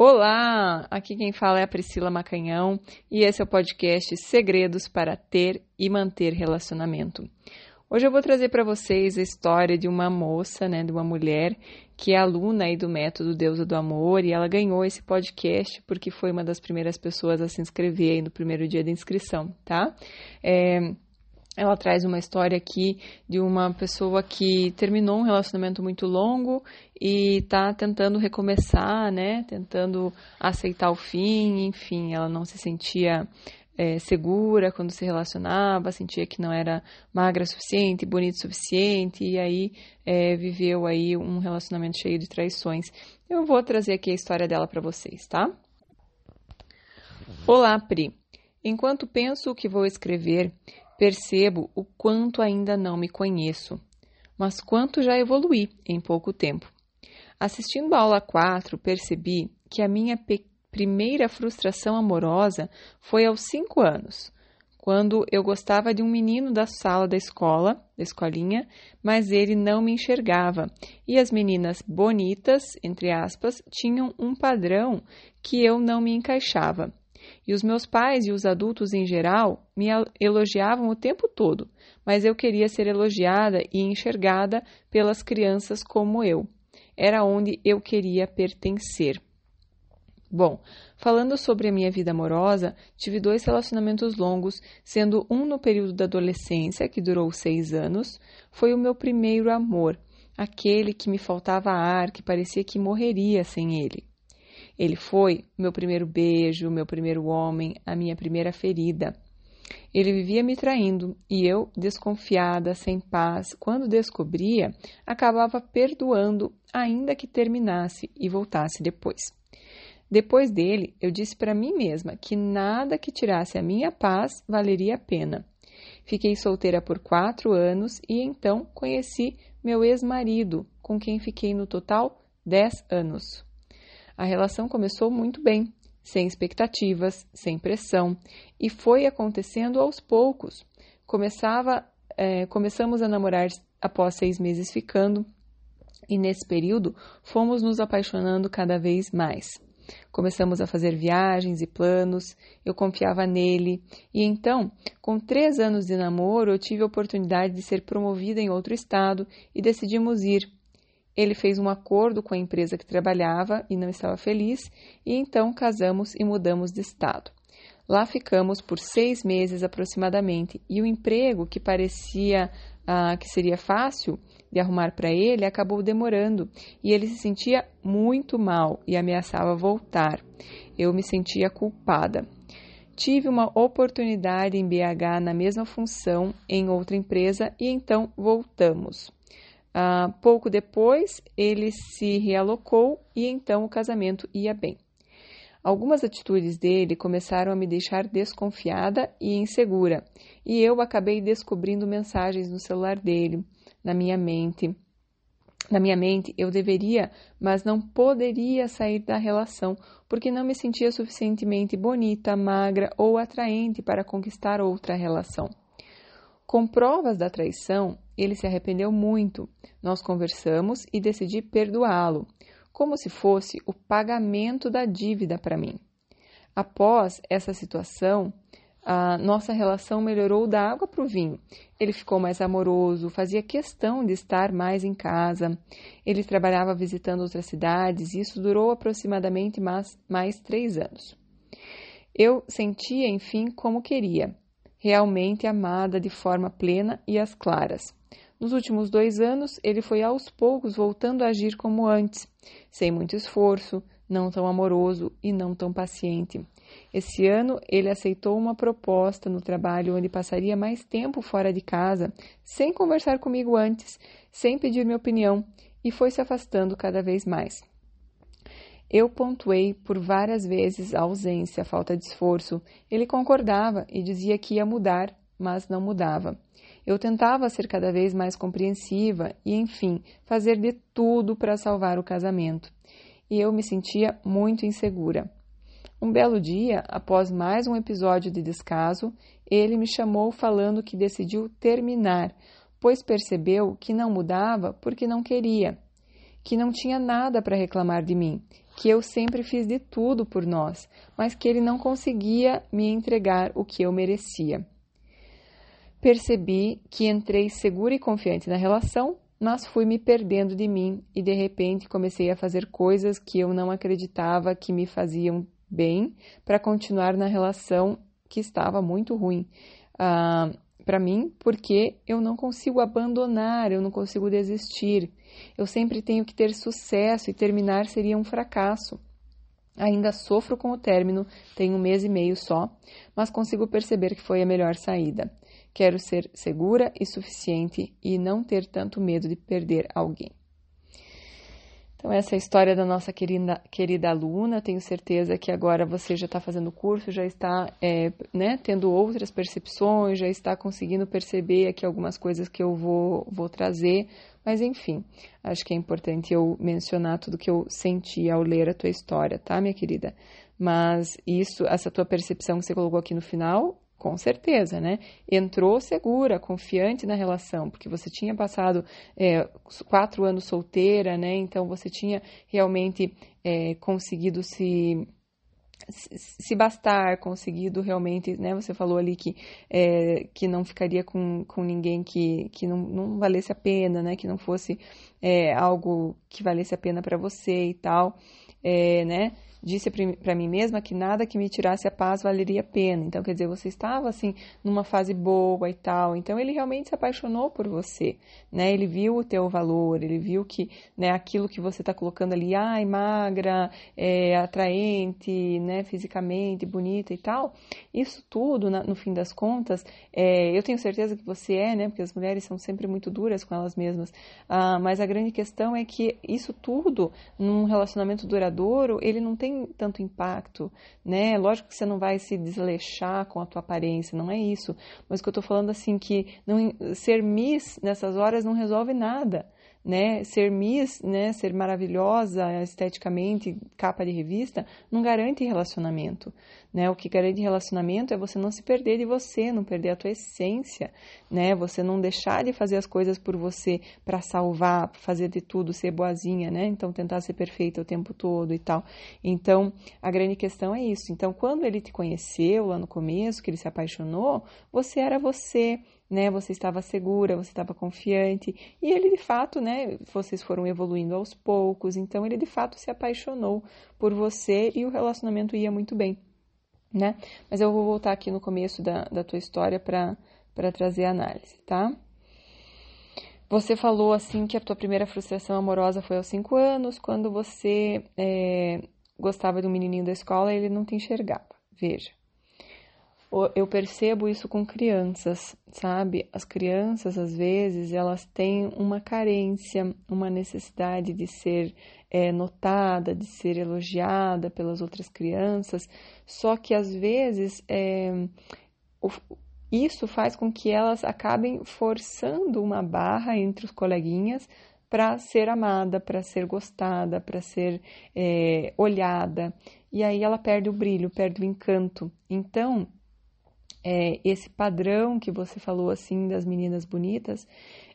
Olá, aqui quem fala é a Priscila Macanhão e esse é o podcast Segredos para Ter e Manter Relacionamento. Hoje eu vou trazer para vocês a história de uma moça, né, de uma mulher que é aluna aí do método Deusa do Amor e ela ganhou esse podcast porque foi uma das primeiras pessoas a se inscrever aí no primeiro dia de inscrição, tá? É, ela traz uma história aqui de uma pessoa que terminou um relacionamento muito longo e está tentando recomeçar, né? Tentando aceitar o fim, enfim, ela não se sentia é, segura quando se relacionava, sentia que não era magra o suficiente, bonita o suficiente, e aí é, viveu aí um relacionamento cheio de traições. Eu vou trazer aqui a história dela para vocês, tá? Olá, Pri. Enquanto penso o que vou escrever, percebo o quanto ainda não me conheço, mas quanto já evoluí em pouco tempo. Assistindo a aula 4, percebi que a minha primeira frustração amorosa foi aos 5 anos, quando eu gostava de um menino da sala da escola, da escolinha, mas ele não me enxergava. E as meninas bonitas, entre aspas, tinham um padrão que eu não me encaixava. E os meus pais e os adultos em geral me elogiavam o tempo todo, mas eu queria ser elogiada e enxergada pelas crianças como eu. Era onde eu queria pertencer. Bom, falando sobre a minha vida amorosa, tive dois relacionamentos longos, sendo um no período da adolescência, que durou seis anos. Foi o meu primeiro amor, aquele que me faltava ar, que parecia que morreria sem ele. Ele foi meu primeiro beijo, meu primeiro homem, a minha primeira ferida. Ele vivia me traindo e eu, desconfiada, sem paz, quando descobria, acabava perdoando, ainda que terminasse e voltasse depois. Depois dele, eu disse para mim mesma que nada que tirasse a minha paz valeria a pena. Fiquei solteira por quatro anos e então conheci meu ex-marido, com quem fiquei no total dez anos. A relação começou muito bem, sem expectativas, sem pressão, e foi acontecendo aos poucos. Começava, é, começamos a namorar após seis meses ficando, e nesse período fomos nos apaixonando cada vez mais. Começamos a fazer viagens e planos, eu confiava nele, e então, com três anos de namoro, eu tive a oportunidade de ser promovida em outro estado e decidimos ir ele fez um acordo com a empresa que trabalhava e não estava feliz, e então casamos e mudamos de estado. Lá ficamos por seis meses aproximadamente, e o emprego que parecia ah, que seria fácil de arrumar para ele acabou demorando, e ele se sentia muito mal e ameaçava voltar. Eu me sentia culpada. Tive uma oportunidade em BH na mesma função em outra empresa e então voltamos. Uh, pouco depois, ele se realocou e então o casamento ia bem. Algumas atitudes dele começaram a me deixar desconfiada e insegura, e eu acabei descobrindo mensagens no celular dele, na minha mente. Na minha mente, eu deveria, mas não poderia sair da relação, porque não me sentia suficientemente bonita, magra ou atraente para conquistar outra relação. Com provas da traição, ele se arrependeu muito. Nós conversamos e decidi perdoá-lo, como se fosse o pagamento da dívida para mim. Após essa situação, a nossa relação melhorou da água para o vinho. Ele ficou mais amoroso, fazia questão de estar mais em casa. Ele trabalhava visitando outras cidades e isso durou aproximadamente mais, mais três anos. Eu sentia, enfim, como queria realmente amada de forma plena e às claras. Nos últimos dois anos, ele foi aos poucos voltando a agir como antes, sem muito esforço, não tão amoroso e não tão paciente. Esse ano, ele aceitou uma proposta no trabalho onde passaria mais tempo fora de casa, sem conversar comigo antes, sem pedir minha opinião, e foi se afastando cada vez mais. Eu pontuei por várias vezes a ausência, a falta de esforço. Ele concordava e dizia que ia mudar, mas não mudava. Eu tentava ser cada vez mais compreensiva e, enfim, fazer de tudo para salvar o casamento. E eu me sentia muito insegura. Um belo dia, após mais um episódio de descaso, ele me chamou falando que decidiu terminar, pois percebeu que não mudava porque não queria que não tinha nada para reclamar de mim, que eu sempre fiz de tudo por nós, mas que ele não conseguia me entregar o que eu merecia. Percebi que entrei segura e confiante na relação, mas fui me perdendo de mim e de repente comecei a fazer coisas que eu não acreditava que me faziam bem para continuar na relação que estava muito ruim. Uh, para mim, porque eu não consigo abandonar, eu não consigo desistir. Eu sempre tenho que ter sucesso e terminar seria um fracasso. Ainda sofro com o término, tenho um mês e meio só, mas consigo perceber que foi a melhor saída. Quero ser segura e suficiente e não ter tanto medo de perder alguém. Então, essa é a história da nossa querida, querida aluna. Tenho certeza que agora você já está fazendo o curso, já está é, né, tendo outras percepções, já está conseguindo perceber aqui algumas coisas que eu vou, vou trazer. Mas, enfim, acho que é importante eu mencionar tudo que eu senti ao ler a tua história, tá, minha querida? Mas isso, essa tua percepção que você colocou aqui no final, com certeza, né? Entrou segura, confiante na relação, porque você tinha passado é, quatro anos solteira, né? Então você tinha realmente é, conseguido se se bastar, conseguido realmente, né? Você falou ali que, é, que não ficaria com, com ninguém que, que não, não valesse a pena, né? Que não fosse é, algo que valesse a pena para você e tal, é, né? Disse para mim mesma que nada que me tirasse a paz valeria a pena. Então, quer dizer, você estava assim numa fase boa e tal. Então, ele realmente se apaixonou por você, né? Ele viu o teu valor, ele viu que, né, aquilo que você está colocando ali, ai, magra, é, atraente, né, fisicamente, bonita e tal. Isso tudo, no fim das contas, é, eu tenho certeza que você é, né? Porque as mulheres são sempre muito duras com elas mesmas. Ah, mas a grande questão é que isso tudo, num relacionamento duradouro, ele não tem tem tanto impacto, né? Lógico que você não vai se desleixar com a tua aparência, não é isso. Mas o que eu tô falando assim que não, ser Miss nessas horas não resolve nada né? Ser Miss, né? Ser maravilhosa esteticamente, capa de revista, não garante relacionamento, né? O que garante relacionamento é você não se perder de você, não perder a tua essência, né? Você não deixar de fazer as coisas por você para salvar, fazer de tudo, ser boazinha, né? Então tentar ser perfeita o tempo todo e tal. Então, a grande questão é isso. Então, quando ele te conheceu lá no começo, que ele se apaixonou, você era você, né? Você estava segura, você estava confiante, e ele de fato, né? Vocês foram evoluindo aos poucos, então ele de fato se apaixonou por você e o relacionamento ia muito bem, né? Mas eu vou voltar aqui no começo da, da tua história para trazer a análise, tá? Você falou assim que a tua primeira frustração amorosa foi aos cinco anos, quando você é, gostava do menininho da escola e ele não te enxergava. Veja, eu percebo isso com crianças, sabe? As crianças, às vezes, elas têm uma carência, uma necessidade de ser é, notada, de ser elogiada pelas outras crianças, só que, às vezes, é, isso faz com que elas acabem forçando uma barra entre os coleguinhas para ser amada, para ser gostada, para ser é, olhada. E aí ela perde o brilho, perde o encanto. Então, é, esse padrão que você falou assim das meninas bonitas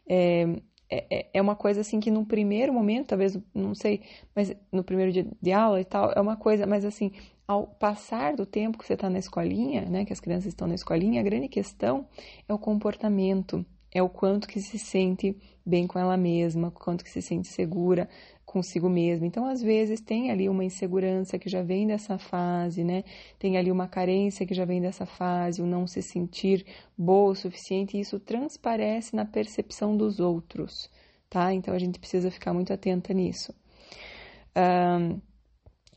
é, é, é, uma coisa assim que no primeiro momento, talvez, não sei, mas no primeiro dia de aula e tal, é uma coisa, mas assim, ao passar do tempo que você está na escolinha, né, que as crianças estão na escolinha, a grande questão é o comportamento, é o quanto que se sente bem com ela mesma, quanto que se sente segura consigo mesma. Então, às vezes, tem ali uma insegurança que já vem dessa fase, né? Tem ali uma carência que já vem dessa fase, o não se sentir boa o suficiente, e isso transparece na percepção dos outros, tá? Então, a gente precisa ficar muito atenta nisso. Um,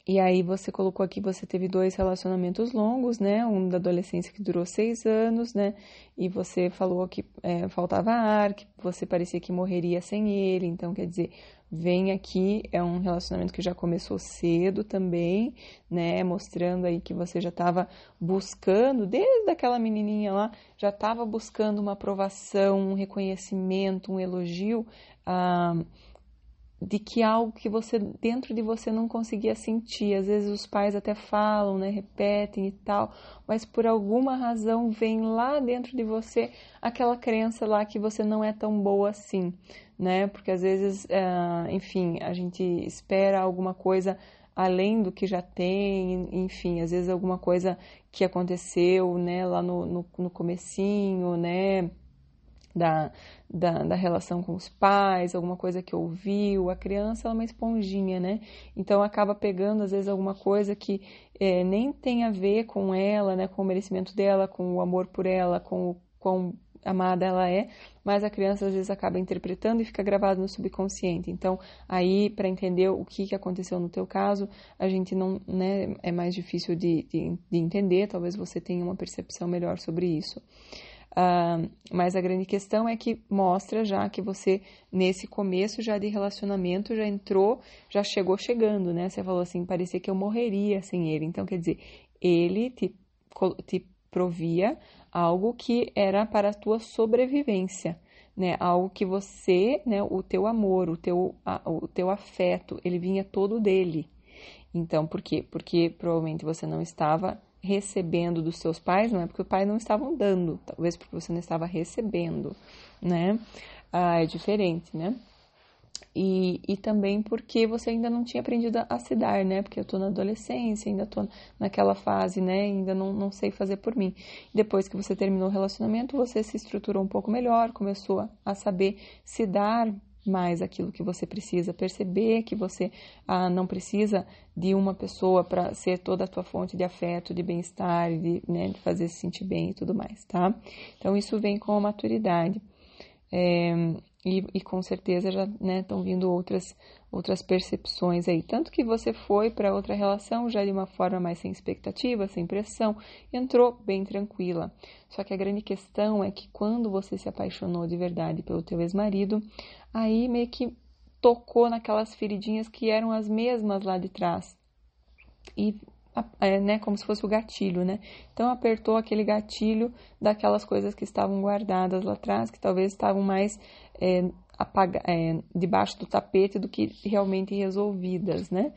e aí você colocou aqui, você teve dois relacionamentos longos, né? Um da adolescência que durou seis anos, né? E você falou que é, faltava ar, que você parecia que morreria sem ele. Então, quer dizer, vem aqui, é um relacionamento que já começou cedo também, né? Mostrando aí que você já estava buscando, desde aquela menininha lá, já estava buscando uma aprovação, um reconhecimento, um elogio. Ah, de que algo que você dentro de você não conseguia sentir. Às vezes os pais até falam, né, repetem e tal, mas por alguma razão vem lá dentro de você aquela crença lá que você não é tão boa assim, né? Porque às vezes, uh, enfim, a gente espera alguma coisa além do que já tem, enfim, às vezes alguma coisa que aconteceu, né, lá no, no, no comecinho, né, da, da, da, relação com os pais, alguma coisa que ouviu. A criança ela é uma esponjinha, né? Então acaba pegando às vezes alguma coisa que é, nem tem a ver com ela, né? Com o merecimento dela, com o amor por ela, com o quão amada ela é, mas a criança às vezes acaba interpretando e fica gravado no subconsciente. Então, aí, para entender o que, que aconteceu no teu caso, a gente não, né, é mais difícil de, de, de entender, talvez você tenha uma percepção melhor sobre isso. Uh, mas a grande questão é que mostra já que você, nesse começo já de relacionamento, já entrou, já chegou chegando, né? Você falou assim, parecia que eu morreria sem ele. Então, quer dizer, ele te, te provia algo que era para a tua sobrevivência, né? Algo que você, né, o teu amor, o teu, a, o teu afeto, ele vinha todo dele. Então, por quê? Porque provavelmente você não estava recebendo dos seus pais, não é porque os pais não estavam dando, talvez porque você não estava recebendo, né? Ah, é diferente, né? E, e também porque você ainda não tinha aprendido a se dar, né? Porque eu tô na adolescência, ainda tô naquela fase, né? Ainda não, não sei fazer por mim. Depois que você terminou o relacionamento, você se estruturou um pouco melhor, começou a saber se dar mais aquilo que você precisa, perceber que você ah, não precisa de uma pessoa para ser toda a tua fonte de afeto, de bem-estar, de, né, de fazer se sentir bem e tudo mais, tá? Então, isso vem com a maturidade. É, e, e, com certeza já estão né, vindo outras, outras percepções aí. Tanto que você foi para outra relação já de uma forma mais sem expectativa, sem pressão, entrou bem tranquila. Só que a grande questão é que quando você se apaixonou de verdade pelo teu ex-marido, aí meio que tocou naquelas feridinhas que eram as mesmas lá de trás. E é, né, como se fosse o gatilho, né? Então apertou aquele gatilho daquelas coisas que estavam guardadas lá atrás, que talvez estavam mais é, apaga, é, debaixo do tapete do que realmente resolvidas, né?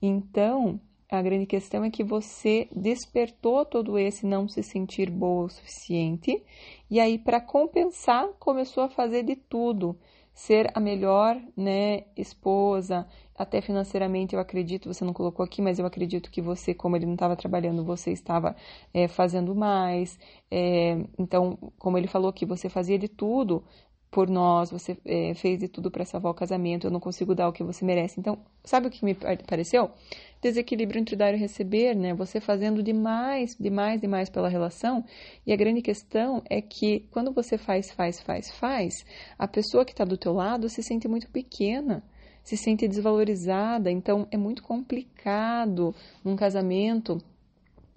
Então a grande questão é que você despertou todo esse não se sentir boa o suficiente e aí para compensar começou a fazer de tudo ser a melhor né, esposa, até financeiramente eu acredito, você não colocou aqui, mas eu acredito que você, como ele não estava trabalhando, você estava é, fazendo mais. É, então, como ele falou que você fazia de tudo por nós, você é, fez de tudo para salvar o casamento, eu não consigo dar o que você merece. Então, sabe o que me pareceu? Desequilíbrio entre dar e receber, né? Você fazendo demais, demais, demais pela relação. E a grande questão é que quando você faz, faz, faz, faz, a pessoa que está do teu lado se sente muito pequena se sente desvalorizada, então é muito complicado num casamento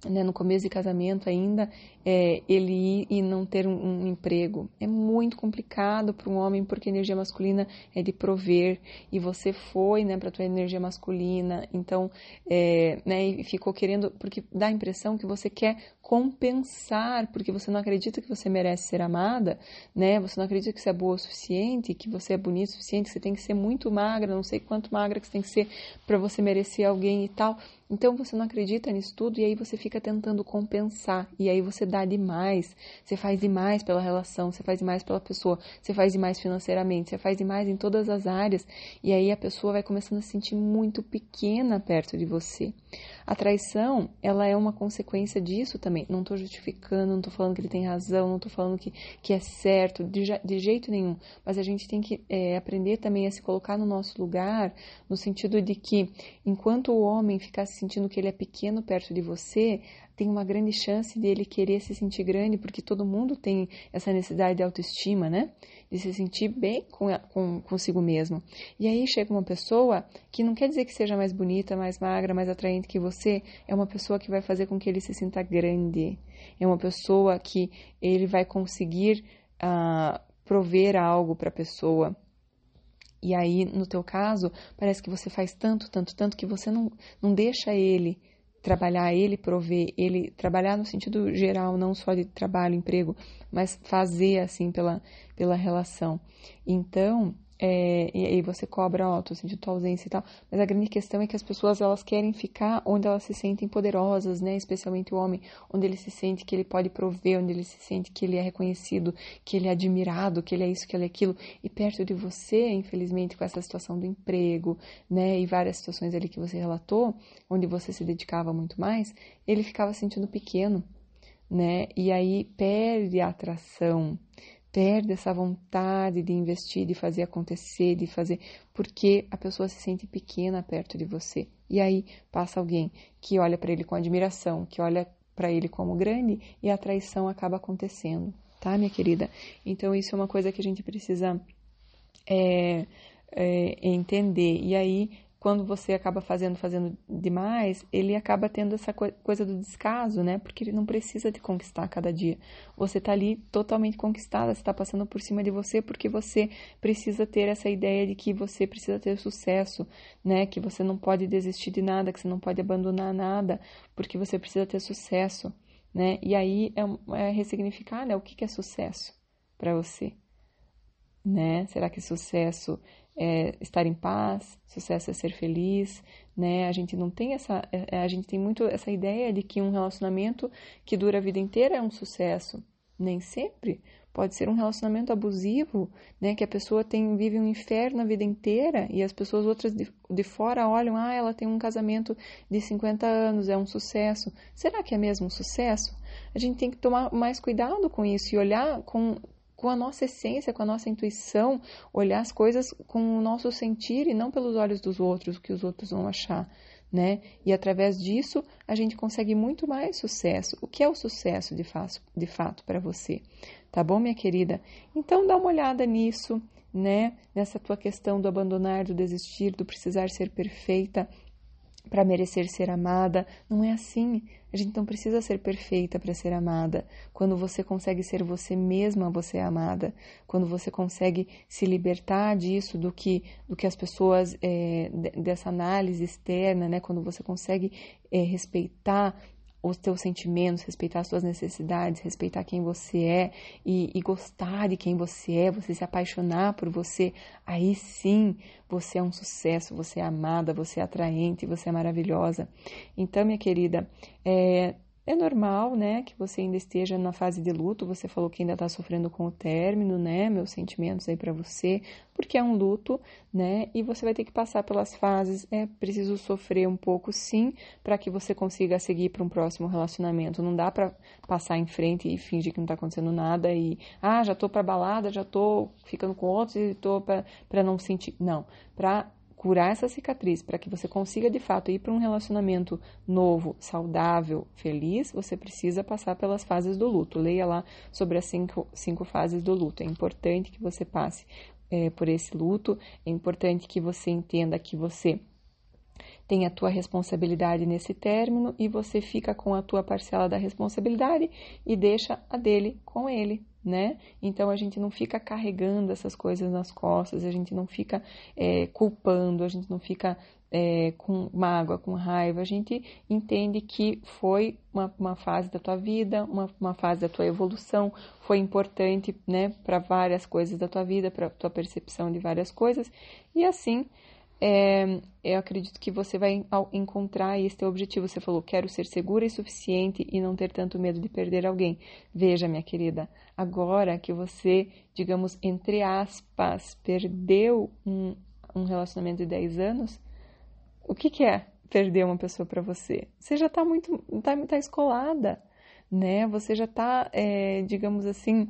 né, no começo de casamento ainda, é, ele ir e não ter um, um emprego. É muito complicado para um homem, porque a energia masculina é de prover, e você foi né, para a tua energia masculina, então, é, né, e ficou querendo, porque dá a impressão que você quer compensar, porque você não acredita que você merece ser amada, né, você não acredita que você é boa o suficiente, que você é bonito o suficiente, que você tem que ser muito magra, não sei quanto magra que você tem que ser para você merecer alguém e tal. Então você não acredita nisso tudo e aí você fica tentando compensar e aí você dá demais, você faz demais pela relação, você faz demais pela pessoa, você faz demais financeiramente, você faz demais em todas as áreas e aí a pessoa vai começando a se sentir muito pequena perto de você. A traição, ela é uma consequência disso também. Não estou justificando, não estou falando que ele tem razão, não estou falando que, que é certo, de, de jeito nenhum. Mas a gente tem que é, aprender também a se colocar no nosso lugar, no sentido de que enquanto o homem ficar se sentindo que ele é pequeno perto de você, tem uma grande chance de ele querer se sentir grande, porque todo mundo tem essa necessidade de autoestima, né? De se sentir bem com, com, consigo mesmo. E aí chega uma pessoa que não quer dizer que seja mais bonita, mais magra, mais atraente que você, é uma pessoa que vai fazer com que ele se sinta grande. É uma pessoa que ele vai conseguir uh, prover algo para a pessoa. E aí, no teu caso, parece que você faz tanto, tanto, tanto que você não, não deixa ele trabalhar, ele prover, ele trabalhar no sentido geral, não só de trabalho, emprego, mas fazer assim pela, pela relação. Então, é, e aí você cobra, ó, tô sentindo tua ausência e tal. Mas a grande questão é que as pessoas, elas querem ficar onde elas se sentem poderosas, né? Especialmente o homem, onde ele se sente que ele pode prover, onde ele se sente que ele é reconhecido, que ele é admirado, que ele é isso, que ele é aquilo. E perto de você, infelizmente, com essa situação do emprego, né? E várias situações ali que você relatou, onde você se dedicava muito mais, ele ficava sentindo pequeno, né? E aí perde a atração, perde essa vontade de investir, de fazer acontecer, de fazer, porque a pessoa se sente pequena perto de você. E aí passa alguém que olha para ele com admiração, que olha para ele como grande e a traição acaba acontecendo, tá, minha querida? Então isso é uma coisa que a gente precisa é, é, entender. E aí quando você acaba fazendo, fazendo demais, ele acaba tendo essa coisa do descaso, né? Porque ele não precisa te conquistar cada dia. Você está ali totalmente conquistada, você está passando por cima de você porque você precisa ter essa ideia de que você precisa ter sucesso, né? Que você não pode desistir de nada, que você não pode abandonar nada, porque você precisa ter sucesso, né? E aí é, é ressignificar, né? O que, que é sucesso para você, né? Será que sucesso é estar em paz, sucesso é ser feliz, né? A gente não tem essa, é, a gente tem muito essa ideia de que um relacionamento que dura a vida inteira é um sucesso. Nem sempre. Pode ser um relacionamento abusivo, né? Que a pessoa tem, vive um inferno a vida inteira e as pessoas outras de, de fora olham, ah, ela tem um casamento de 50 anos, é um sucesso. Será que é mesmo um sucesso? A gente tem que tomar mais cuidado com isso e olhar com, com a nossa essência, com a nossa intuição, olhar as coisas com o nosso sentir e não pelos olhos dos outros, o que os outros vão achar, né? E através disso a gente consegue muito mais sucesso. O que é o sucesso de, fato, de fato para você? Tá bom, minha querida? Então dá uma olhada nisso, né? Nessa tua questão do abandonar, do desistir, do precisar ser perfeita para merecer ser amada. Não é assim. A gente não precisa ser perfeita para ser amada. Quando você consegue ser você mesma, você é amada. Quando você consegue se libertar disso, do que, do que as pessoas, é, dessa análise externa, né? Quando você consegue é, respeitar os teus sentimentos, respeitar as suas necessidades, respeitar quem você é e, e, gostar de quem você é, você se apaixonar por você, aí sim você é um sucesso, você é amada, você é atraente, você é maravilhosa. Então, minha querida, é, é normal, né, que você ainda esteja na fase de luto. Você falou que ainda está sofrendo com o término, né? Meus sentimentos aí para você, porque é um luto, né? E você vai ter que passar pelas fases. É preciso sofrer um pouco, sim, para que você consiga seguir para um próximo relacionamento. Não dá para passar em frente e fingir que não está acontecendo nada e ah, já tô para balada, já tô ficando com outros e tô para não sentir. Não, para curar essa cicatriz, para que você consiga de fato ir para um relacionamento novo, saudável, feliz, você precisa passar pelas fases do luto. Leia lá sobre as cinco, cinco fases do luto. É importante que você passe é, por esse luto, é importante que você entenda que você tem a tua responsabilidade nesse término e você fica com a tua parcela da responsabilidade e deixa a dele com ele, né? Então a gente não fica carregando essas coisas nas costas, a gente não fica é, culpando, a gente não fica é, com mágoa, com raiva, a gente entende que foi uma, uma fase da tua vida, uma, uma fase da tua evolução, foi importante, né, para várias coisas da tua vida, para tua percepção de várias coisas, e assim é, eu acredito que você vai encontrar esse teu objetivo. Você falou, quero ser segura e suficiente e não ter tanto medo de perder alguém. Veja, minha querida, agora que você, digamos, entre aspas, perdeu um, um relacionamento de 10 anos, o que, que é perder uma pessoa para você? Você já está muito, tá, tá escolada, né? Você já está, é, digamos assim,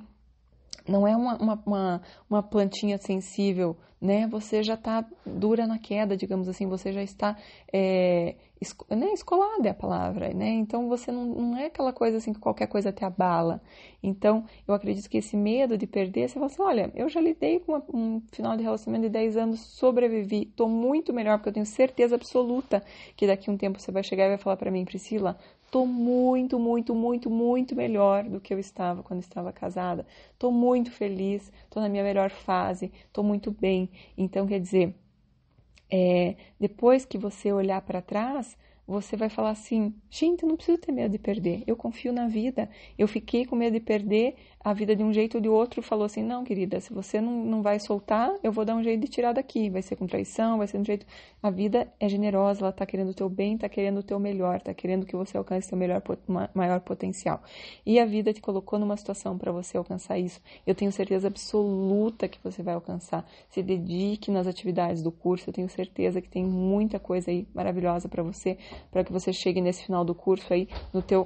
não é uma, uma, uma, uma plantinha sensível, né? Você já está dura na queda, digamos assim, você já está é, esco, né? escolada é a palavra, né? Então você não, não é aquela coisa assim que qualquer coisa te abala. Então eu acredito que esse medo de perder, você fala assim: olha, eu já lidei com uma, um final de relacionamento de 10 anos, sobrevivi, estou muito melhor, porque eu tenho certeza absoluta que daqui a um tempo você vai chegar e vai falar para mim, Priscila, Estou muito, muito, muito, muito melhor do que eu estava quando estava casada. Estou muito feliz, estou na minha melhor fase, estou muito bem. Então, quer dizer, é, depois que você olhar para trás, você vai falar assim: gente, eu não preciso ter medo de perder, eu confio na vida. Eu fiquei com medo de perder a vida de um jeito ou de outro. Falou assim: não, querida, se você não, não vai soltar, eu vou dar um jeito de tirar daqui. Vai ser com traição, vai ser um jeito. A vida é generosa, ela tá querendo o teu bem, tá querendo o teu melhor, tá querendo que você alcance o teu melhor, maior potencial. E a vida te colocou numa situação para você alcançar isso. Eu tenho certeza absoluta que você vai alcançar. Se dedique nas atividades do curso, eu tenho certeza que tem muita coisa aí maravilhosa para você para que você chegue nesse final do curso aí no teu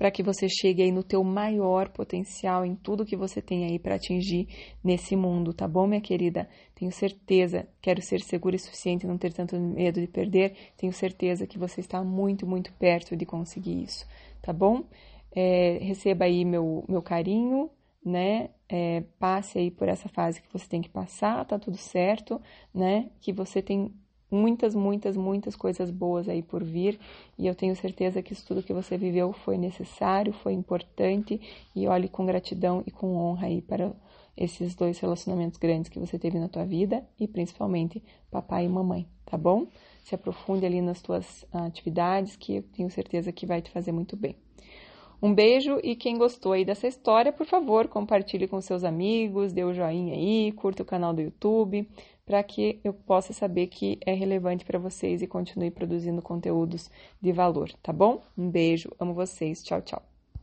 para que você chegue aí no teu maior potencial em tudo que você tem aí para atingir nesse mundo, tá bom, minha querida? Tenho certeza, quero ser segura e suficiente, não ter tanto medo de perder. Tenho certeza que você está muito, muito perto de conseguir isso, tá bom? É, receba aí meu, meu carinho, né? É, passe aí por essa fase que você tem que passar, tá tudo certo, né? Que você tem muitas, muitas, muitas coisas boas aí por vir e eu tenho certeza que isso tudo que você viveu foi necessário, foi importante e olhe com gratidão e com honra aí para esses dois relacionamentos grandes que você teve na tua vida e principalmente papai e mamãe, tá bom? Se aprofunde ali nas tuas atividades que eu tenho certeza que vai te fazer muito bem. Um beijo e quem gostou aí dessa história, por favor, compartilhe com seus amigos, dê o um joinha aí, curta o canal do YouTube, para que eu possa saber que é relevante para vocês e continue produzindo conteúdos de valor, tá bom? Um beijo, amo vocês, tchau, tchau.